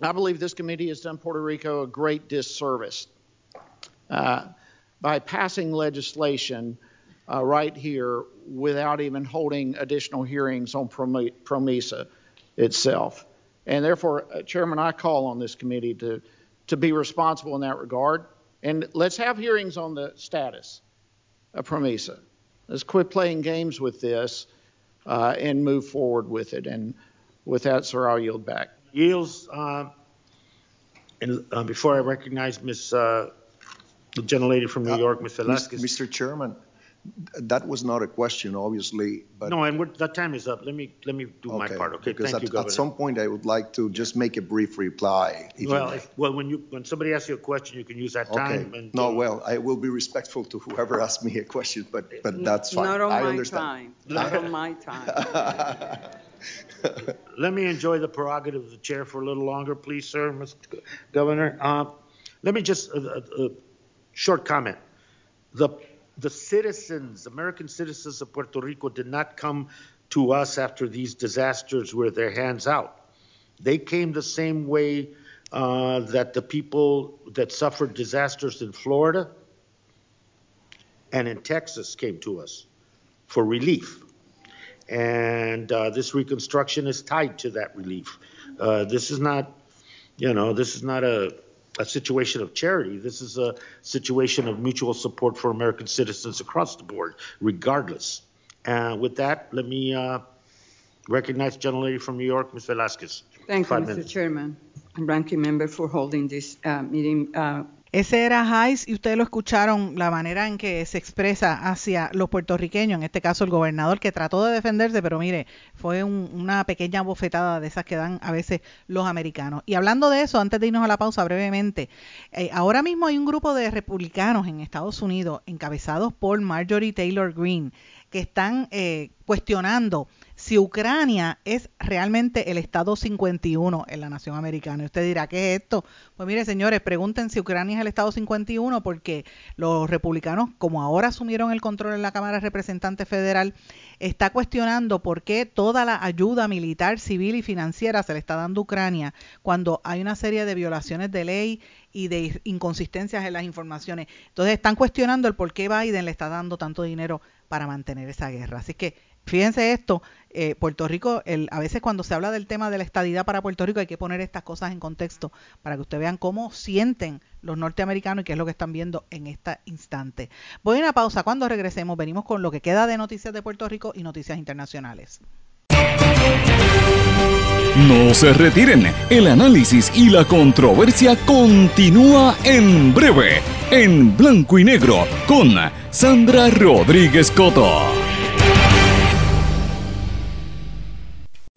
I believe this committee has done Puerto Rico a great disservice uh, by passing legislation uh, right here without even holding additional hearings on PROMESA itself. And therefore, uh, Chairman, I call on this committee to, to be responsible in that regard. And let's have hearings on the status of PROMESA. Let's quit playing games with this uh, and move forward with it. And with that, sir, I'll yield back. Yields. Uh, and uh, before I recognize Ms. The gentlelady from New uh, York, Ms. Velasquez. Mr. Chairman, that was not a question, obviously, but. No, and we're- that time is up. Let me, let me do my part, okay? Because Thank you, at, at some point, I would like to just make a brief reply. if Well, if- well, when you, when somebody asks you a question, you can use that time. Okay, and- no, well, I will be respectful to whoever asks me a question, but, but that's fine. Not on I my understand. time, not on my time. Let me enjoy the prerogative of the chair for a little longer, please, sir, Mr. Governor. Uh, Let me just, uh, uh, uh, short comment. The the citizens, American citizens of Puerto Rico, did not come to us after these disasters with their hands out. They came the same way uh, that the people that suffered disasters in Florida and in Texas came to us for relief. And uh, this reconstruction is tied to that relief. Uh, this is not, you know, this is not a a situation of charity. This is a situation of mutual support for American citizens across the board, regardless. And with that, let me uh, recognize the gentlelady from New York, Ms. Velasquez. Thank you, Five Mr. minutes. Chairman and ranking member for holding this uh, meeting. Uh, Ese era Hayes y ustedes lo escucharon, la manera en que se expresa hacia los puertorriqueños, en este caso el gobernador que trató de defenderse, pero mire, fue un- una pequeña bofetada de esas que dan a veces los americanos. Y hablando de eso, antes de irnos a la pausa brevemente, eh, ahora mismo hay un grupo de republicanos en Estados Unidos encabezados por Marjorie Taylor Greene que están eh, cuestionando si Ucrania es realmente el Estado 51 en la nación americana. Y usted dirá, ¿qué es esto? Pues mire, señores, pregunten si Ucrania es el Estado 51 porque los republicanos, como ahora asumieron el control en la Cámara de Representantes Federal, está cuestionando por qué toda la ayuda militar, civil y financiera se le está dando a Ucrania cuando hay una serie de violaciones de ley y de inconsistencias en las informaciones. Entonces están cuestionando el por qué Biden le está dando tanto dinero para mantener esa guerra. Así que fíjense esto, eh, Puerto Rico, a veces cuando se habla del tema de la estadidad para Puerto Rico hay que poner estas cosas en contexto para que ustedes vean cómo sienten los norteamericanos y qué es lo que están viendo en este instante. Voy a una pausa, cuando regresemos venimos con lo que queda de noticias de Puerto Rico y noticias internacionales. No se retiren, el análisis y la controversia continúa en breve, en blanco y negro, con Sandra Rodríguez Coto.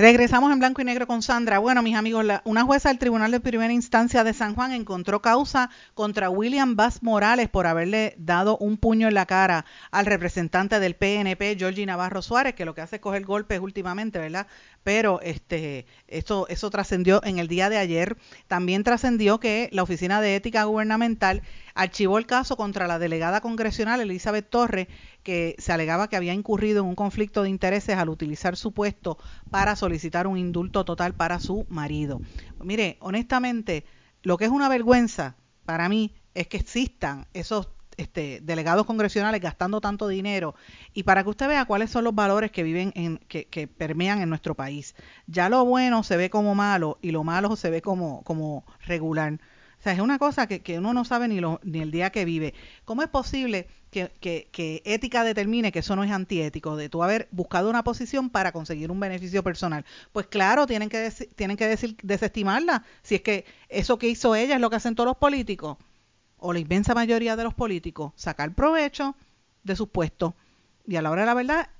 Regresamos en blanco y negro con Sandra. Bueno, mis amigos, la- una jueza del Tribunal de Primera Instancia de San Juan encontró causa contra William Bass Morales por haberle dado un puño en la cara al representante del PNP, Georgie Navarro Suárez, que lo que hace es coger golpes últimamente, ¿verdad? Pero este, eso, eso trascendió en el día de ayer. También trascendió que la Oficina de Ética Gubernamental archivó el caso contra la delegada congresional Elizabeth Torres, que se alegaba que había incurrido en un conflicto de intereses al utilizar su puesto para solicitar un indulto total para su marido. Mire, honestamente, lo que es una vergüenza para mí es que existan esos este, delegados congresionales gastando tanto dinero y para que usted vea cuáles son los valores que viven en que, que permean en nuestro país. Ya lo bueno se ve como malo y lo malo se ve como como regular. O sea, es una cosa que, uno no sabe ni, lo, ni el día que vive. ¿Cómo es posible que, ética determine que eso no es antiético, de tú haber buscado una posición para conseguir un beneficio personal? Pues claro, tienen que, deci- tienen que decir, desestimarla, si es que eso que hizo ella es lo que hacen todos los políticos, o la inmensa mayoría de los políticos, sacar provecho de sus puestos. Y a la hora de la verdad,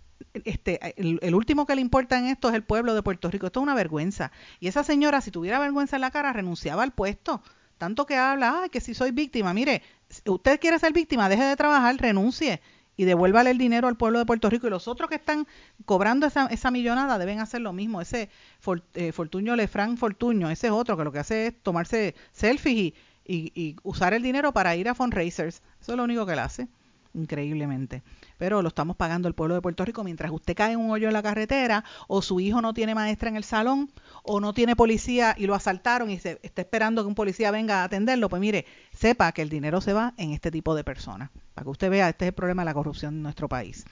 este, el, el último que le importa en esto es el pueblo de Puerto Rico. Esto es una vergüenza. Y esa señora, si tuviera vergüenza en la cara, renunciaba al puesto. Tanto que habla, ay, que si soy víctima. Mire, usted quiere ser víctima, deje de trabajar, renuncie y devuélvale el dinero al pueblo de Puerto Rico. Y los otros que están cobrando esa, esa millonada deben hacer lo mismo. Ese For- eh, Fortuño Lefranc Fortuño, ese es otro que lo que hace es tomarse selfies y usar el dinero para ir a fundraisers. Eso es lo único que él hace, increíblemente. Pero lo estamos pagando el pueblo de Puerto Rico mientras usted cae en un hoyo en la carretera o su hijo no tiene maestra en el salón o no tiene policía y lo asaltaron y se está esperando que un policía venga a atenderlo. Pues mire, sepa que el dinero se va en este tipo de personas. Para que usted vea, este es el problema de la corrupción en nuestro país.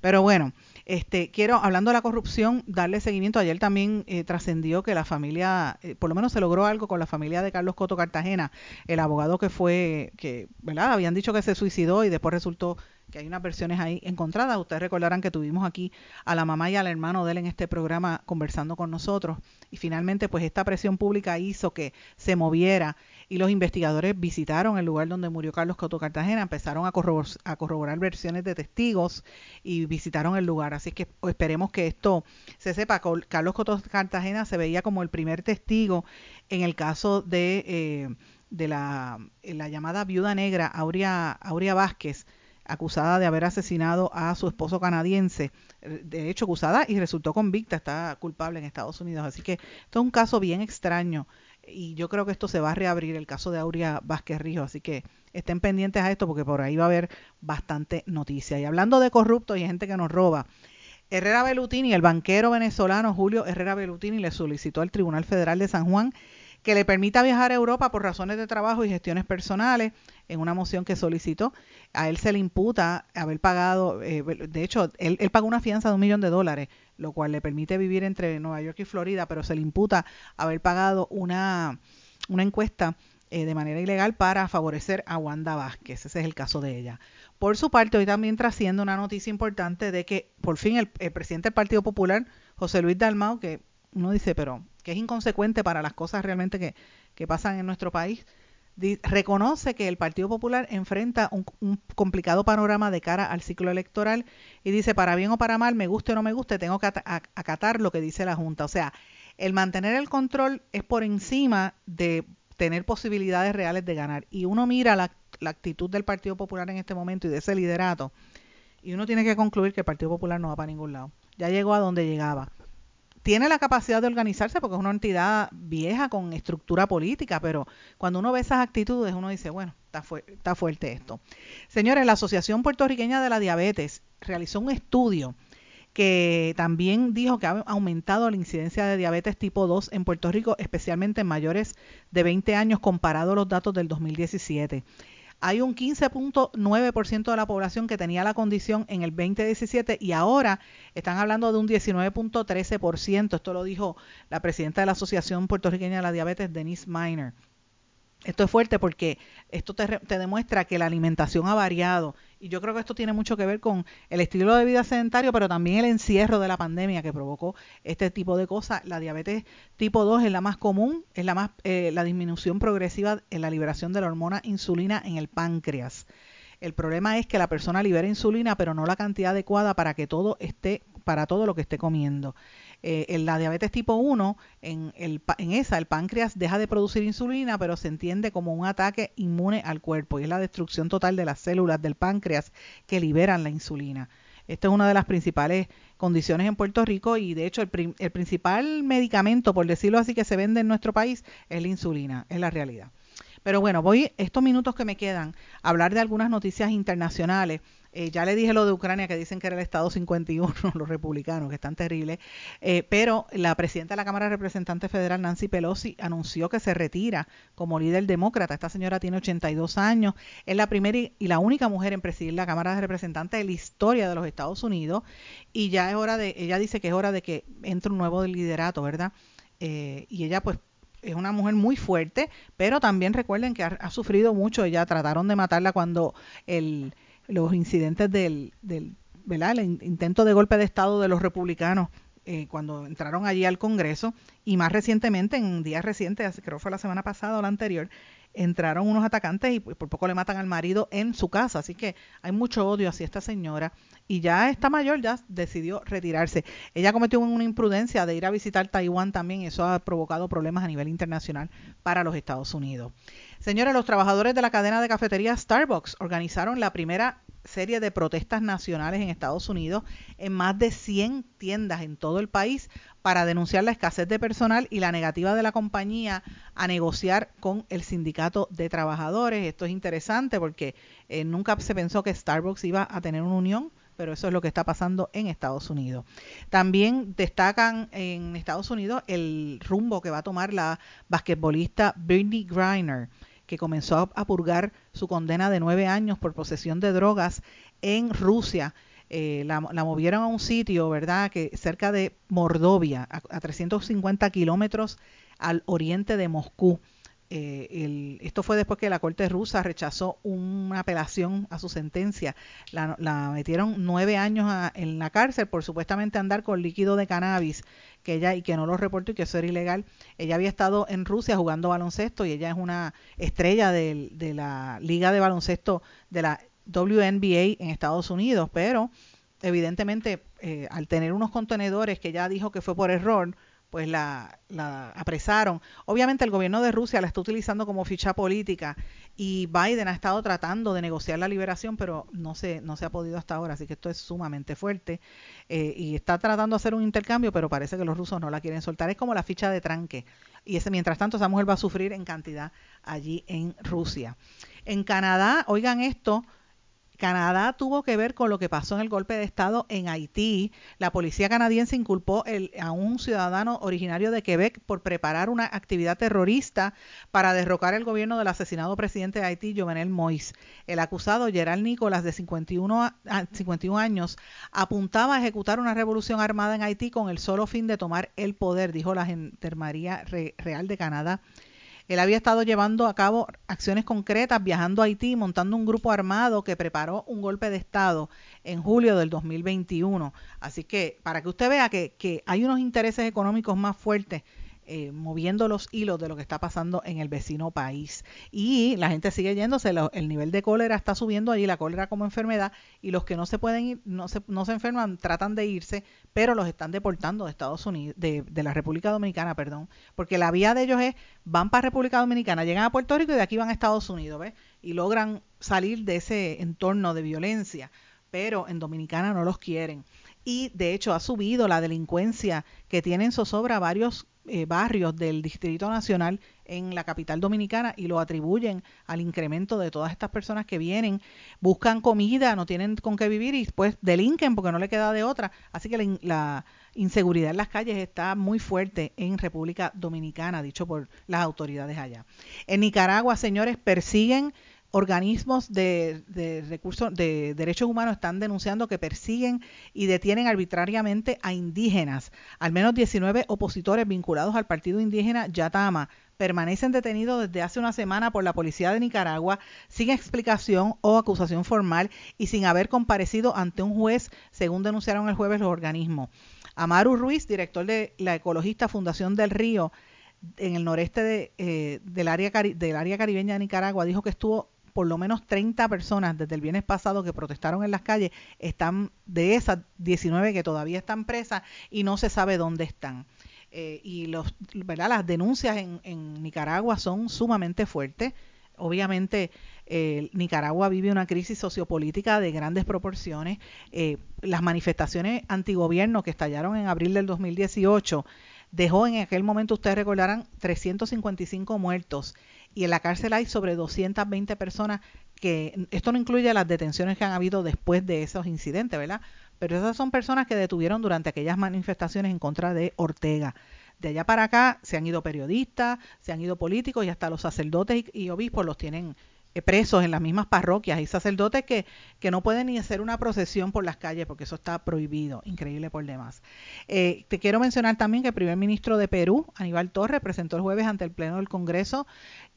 Pero bueno, este, quiero, hablando de la corrupción, darle seguimiento. Ayer también eh, trascendió que la familia, eh, por lo menos se logró algo con la familia de Carlos Coto Cartagena, el abogado que fue, que, ¿verdad? Habían dicho que se suicidó y después resultó que hay unas versiones ahí encontradas. Ustedes recordarán que tuvimos aquí a la mamá y al hermano de él en este programa conversando con nosotros. Y finalmente, pues esta presión pública hizo que se moviera y los investigadores visitaron el lugar donde murió Carlos Coto Cartagena, empezaron a corroborar, a corroborar versiones de testigos y visitaron el lugar. Así que esperemos que esto se sepa. Carlos Coto Cartagena se veía como el primer testigo en el caso de, eh, de la, la llamada viuda negra Aurea, Aurea Vázquez, acusada de haber asesinado a su esposo canadiense, de hecho acusada y resultó convicta, está culpable en Estados Unidos. Así que esto es un caso bien extraño y yo creo que esto se va a reabrir, el caso de Aurea Vázquez Rijo, así que estén pendientes a esto porque por ahí va a haber bastante noticia. Y hablando de corruptos y gente que nos roba, Herrera Belutini, el banquero venezolano Julio Herrera Belutini, le solicitó al Tribunal Federal de San Juan que le permita viajar a Europa por razones de trabajo y gestiones personales en una moción que solicitó. A él se le imputa haber pagado, eh, de hecho, él, él pagó una fianza de un millón de dólares, lo cual le permite vivir entre Nueva York y Florida, pero se le imputa haber pagado una, una encuesta eh, de manera ilegal para favorecer a Wanda Vázquez. Ese es el caso de ella. Por su parte, hoy también trasciende una noticia importante de que por fin el, el presidente del Partido Popular, José Luis Dalmau, que uno dice, pero que es inconsecuente para las cosas realmente que, que pasan en nuestro país, reconoce que el Partido Popular enfrenta un, un complicado panorama de cara al ciclo electoral y dice, para bien o para mal, me guste o no me guste, tengo que acatar lo que dice la Junta. O sea, el mantener el control es por encima de tener posibilidades reales de ganar. Y uno mira la, la actitud del Partido Popular en este momento y de ese liderato, y uno tiene que concluir que el Partido Popular no va para ningún lado. Ya llegó a donde llegaba. Tiene la capacidad de organizarse porque es una entidad vieja con estructura política, pero cuando uno ve esas actitudes, uno dice, bueno, está, fu- está fuerte esto. Señores, la Asociación Puertorriqueña de la Diabetes realizó un estudio que también dijo que ha aumentado la incidencia de diabetes tipo 2 en Puerto Rico, especialmente en mayores de 20 años, comparado a los datos del 2017. Hay un 15.9% de la población que tenía la condición en el 2017 y ahora están hablando de un 19.13%. Esto lo dijo la presidenta de la Asociación Puertorriqueña de la Diabetes, Denise Miner. Esto es fuerte porque esto te, te, demuestra que la alimentación ha variado y yo creo que esto tiene mucho que ver con el estilo de vida sedentario, pero también el encierro de la pandemia que provocó este tipo de cosas. La diabetes tipo 2 es la más común, es la más eh, la disminución progresiva en la liberación de la hormona insulina en el páncreas. El problema es que la persona libera insulina, pero no la cantidad adecuada para que todo esté para todo lo que esté comiendo. Eh, en la diabetes tipo 1, en, el, en esa el páncreas deja de producir insulina, pero se entiende como un ataque inmune al cuerpo y es la destrucción total de las células del páncreas que liberan la insulina. Esta es una de las principales condiciones en Puerto Rico y de hecho el, el principal medicamento, por decirlo así, que se vende en nuestro país es la insulina, es la realidad. Pero bueno, voy estos minutos que me quedan a hablar de algunas noticias internacionales eh, ya le dije lo de Ucrania, que dicen que era el Estado 51, los republicanos, que están terribles. Eh, pero la presidenta de la Cámara de Representantes Federal, Nancy Pelosi, anunció que se retira como líder demócrata. Esta señora tiene 82 años. Es la primera y, la única mujer en presidir la Cámara de Representantes de la historia de los Estados Unidos. Y ya es hora de, ella dice que es hora de que entre un nuevo liderato, ¿verdad? Eh, y ella, pues, es una mujer muy fuerte, pero también recuerden que ha, sufrido mucho. Ella trataron de matarla cuando el los incidentes del, del ¿verdad? el intento de golpe de Estado de los republicanos eh, cuando entraron allí al Congreso y más recientemente, en días recientes, creo que fue la semana pasada o la anterior, entraron unos atacantes y por poco le matan al marido en su casa. Así que hay mucho odio hacia esta señora y ya esta mayor ya decidió retirarse. Ella cometió una imprudencia de ir a visitar Taiwán también y eso ha provocado problemas a nivel internacional para los Estados Unidos. Señores, los trabajadores de la cadena de cafetería Starbucks organizaron la primera serie de protestas nacionales en Estados Unidos en más de 100 tiendas en todo el país para denunciar la escasez de personal y la negativa de la compañía a negociar con el sindicato de trabajadores. Esto es interesante porque eh, nunca se pensó que Starbucks iba a tener una unión pero eso es lo que está pasando en Estados Unidos. También destacan en Estados Unidos el rumbo que va a tomar la basquetbolista Bernie Griner que comenzó a purgar su condena de nueve años por posesión de drogas en Rusia. Eh, la, movieron a un sitio, ¿verdad?, que cerca de Mordovia, a, a 350 kilómetros al oriente de Moscú. Eh, el, esto fue después que la Corte rusa rechazó una apelación a su sentencia. La, la metieron nueve años a, en la cárcel por supuestamente andar con líquido de cannabis que ella y que no lo reportó y que eso era ilegal. Ella había estado en Rusia jugando baloncesto y ella es una estrella de, la liga de baloncesto de la WNBA en Estados Unidos, pero evidentemente eh, al tener unos contenedores que ella dijo que fue por error, pues la, la, apresaron. Obviamente el gobierno de Rusia la está utilizando como ficha política y Biden ha estado tratando de negociar la liberación, pero no se, no se ha podido hasta ahora, así que esto es sumamente fuerte. Eh, y está tratando de hacer un intercambio, pero parece que los rusos no la quieren soltar. Es como la ficha de tranque. Y ese, mientras tanto, esa mujer va a sufrir en cantidad allí en Rusia. En Canadá, oigan esto, Canadá tuvo que ver con lo que pasó en el golpe de Estado en Haití. La policía canadiense inculpó el, a un ciudadano originario de Quebec por preparar una actividad terrorista para derrocar el gobierno del asesinado presidente de Haití, Jovenel Moïse. El acusado, Gerald Nicolas, de 51, 51 años, apuntaba a ejecutar una revolución armada en Haití con el solo fin de tomar el poder, dijo la Gendarmería Real de Canadá él había estado llevando a cabo acciones concretas, viajando a Haití, montando un grupo armado que preparó un golpe de Estado en julio del 2021. Así que para que usted vea que, que hay unos intereses económicos más fuertes eh, moviendo los hilos de lo que está pasando en el vecino país. Y la gente sigue yéndose, el nivel de cólera está subiendo allí, la cólera como enfermedad, y los que no se pueden ir, no se, no se enferman, tratan de irse, pero los están deportando de Estados Unidos, de, la República Dominicana, perdón, porque la vía de ellos es, van para República Dominicana, llegan a Puerto Rico y de aquí van a Estados Unidos, ¿ves? Y logran salir de ese entorno de violencia, pero en Dominicana no los quieren. Y de hecho ha subido la delincuencia que tienen zozobra varios eh, barrios del Distrito Nacional en la capital dominicana y lo atribuyen al incremento de todas estas personas que vienen, buscan comida, no tienen con qué vivir y después delinquen porque no le queda de otra. Así que la, la inseguridad en las calles está muy fuerte en República Dominicana, dicho por las autoridades allá. En Nicaragua, señores, persiguen organismos de, recursos de derechos humanos están denunciando que persiguen y detienen arbitrariamente a indígenas. Al menos 19 opositores vinculados al partido indígena Yatama permanecen detenidos desde hace una semana por la policía de Nicaragua sin explicación o acusación formal y sin haber comparecido ante un juez, según denunciaron el jueves los organismos. Amaru Ruiz, director de la ecologista Fundación del Río en el noreste de, eh, del, área del área caribeña de Nicaragua, dijo que estuvo por lo menos 30 personas desde el viernes pasado que protestaron en las calles, están de esas 19 que todavía están presas y no se sabe dónde están. Eh, y los, ¿verdad? las denuncias en, Nicaragua son sumamente fuertes. Obviamente eh, Nicaragua vive una crisis sociopolítica de grandes proporciones. Eh, las manifestaciones antigobierno que estallaron en abril del 2018 dejó en aquel momento, ustedes recordarán, 355 muertos y en la cárcel hay sobre 220 personas que esto no incluye las detenciones que han habido después de esos incidentes, ¿verdad? Pero esas son personas que detuvieron durante aquellas manifestaciones en contra de Ortega. De allá para acá se han ido periodistas, se han ido políticos y hasta los sacerdotes y, y obispos los tienen presos en las mismas parroquias. Hay sacerdotes que, que no pueden ni hacer una procesión por las calles porque eso está prohibido, increíble por demás. Eh, te quiero mencionar también que el primer ministro de Perú, Aníbal Torres, presentó el jueves ante el Pleno del Congreso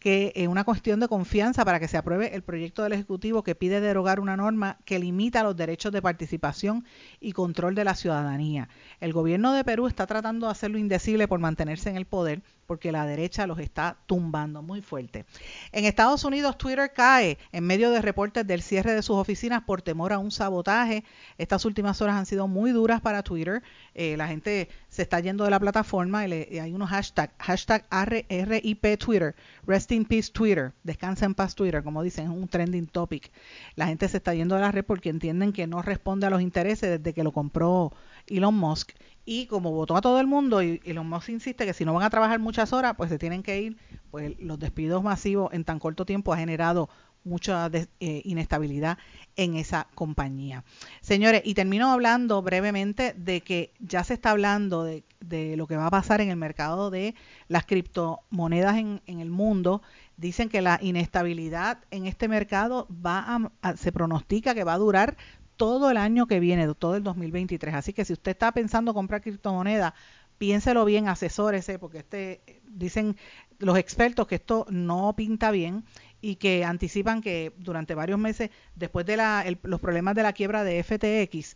que es una cuestión de confianza para que se apruebe el proyecto del Ejecutivo que pide derogar una norma que limita los derechos de participación y control de la ciudadanía. El gobierno de Perú está tratando de hacerlo indecible por mantenerse en el poder porque la derecha los está tumbando muy fuerte. En Estados Unidos, Twitter cae en medio de reportes del cierre de sus oficinas por temor a un sabotaje. Estas últimas horas han sido muy duras para Twitter. Eh, la gente se está yendo de la plataforma y, le, hay unos hashtags, hashtag RIP Twitter, Rest in Peace Twitter, descansa en paz Twitter, como dicen, es un trending topic. La gente se está yendo de la red porque entienden que no responde a los intereses desde que lo compró Elon Musk y como votó a todo el mundo y Elon Musk insiste que si no van a trabajar muchas horas, pues se tienen que ir, pues los despidos masivos en tan corto tiempo ha generado mucha eh, inestabilidad en esa compañía. Señores, y termino hablando brevemente de que ya se está hablando de, de lo que va a pasar en el mercado de las criptomonedas en, el mundo. Dicen que la inestabilidad en este mercado va a, se pronostica que va a durar todo el año que viene, todo el 2023. Así que si usted está pensando comprar criptomonedas, piénselo bien, asesórese, porque este dicen los expertos que esto no pinta bien y que anticipan que durante varios meses después de la, el, los problemas de la quiebra de FTX,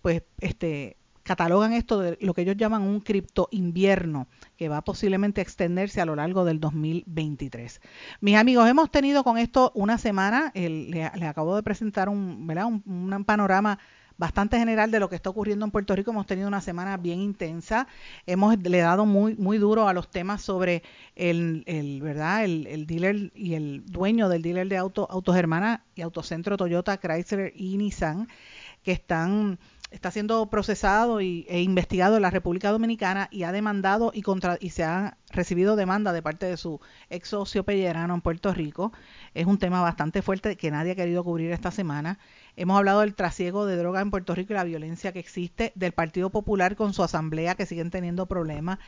pues este catalogan esto de lo que ellos llaman un cripto invierno que va posiblemente a extenderse a lo largo del 2023. Mis amigos, hemos tenido con esto una semana, el, le, acabo de presentar un, ¿verdad? un, panorama bastante general de lo que está ocurriendo en Puerto Rico. Hemos tenido una semana bien intensa. Hemos le dado muy muy duro a los temas sobre el, el verdad el, el, dealer y el dueño del dealer de auto Autos Hermana y Autocentro Toyota, Chrysler y Nissan que están está siendo procesado y, e investigado en la República Dominicana y ha demandado y contra y se ha recibido demanda de parte de su ex socio Pellerano en Puerto Rico. Es un tema bastante fuerte que nadie ha querido cubrir esta semana. Hemos hablado del trasiego de droga en Puerto Rico y la violencia que existe, del Partido Popular con su asamblea que siguen teniendo problemas,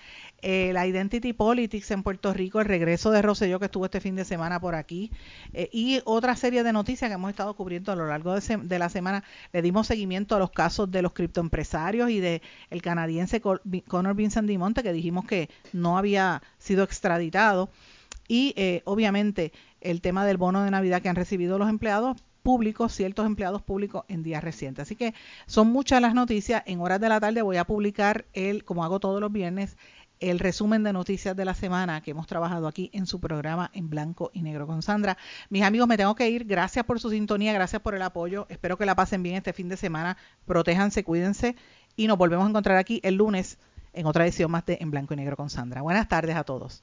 eh, la identity politics en Puerto Rico, el regreso de Rosselló que estuvo este fin de semana por aquí. Eh, y otra serie de noticias que hemos estado cubriendo a lo largo de, la semana. Le dimos seguimiento a los casos de los criptoempresarios y de el canadiense Conor Vincent Dimonte que dijimos que no había sido extraditado. Y eh, obviamente el tema del bono de Navidad que han recibido los empleados públicos, ciertos empleados públicos en días recientes. Así que son muchas las noticias. En horas de la tarde voy a publicar el, como hago todos los viernes, el resumen de noticias de la semana que hemos trabajado aquí en su programa en blanco y negro con Sandra. Mis amigos, me tengo que ir. Gracias por su sintonía, gracias por el apoyo. Espero que la pasen bien este fin de semana. Protéjanse, cuídense y nos volvemos a encontrar aquí el lunes en otra edición más de En blanco y negro con Sandra. Buenas tardes a todos.